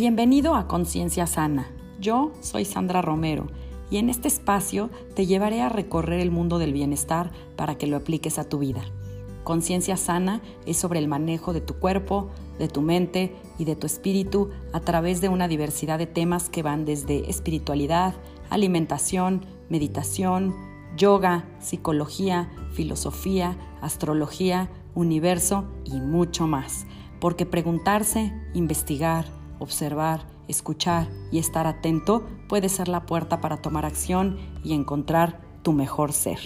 Bienvenido a Conciencia Sana. Yo soy Sandra Romero y en este espacio te llevaré a recorrer el mundo del bienestar para que lo apliques a tu vida. Conciencia Sana es sobre el manejo de tu cuerpo, de tu mente y de tu espíritu a través de una diversidad de temas que van desde espiritualidad, alimentación, meditación, yoga, psicología, filosofía, astrología, universo y mucho más. Porque preguntarse, investigar, observar, escuchar y estar atento puede ser la puerta para tomar acción y encontrar tu mejor ser.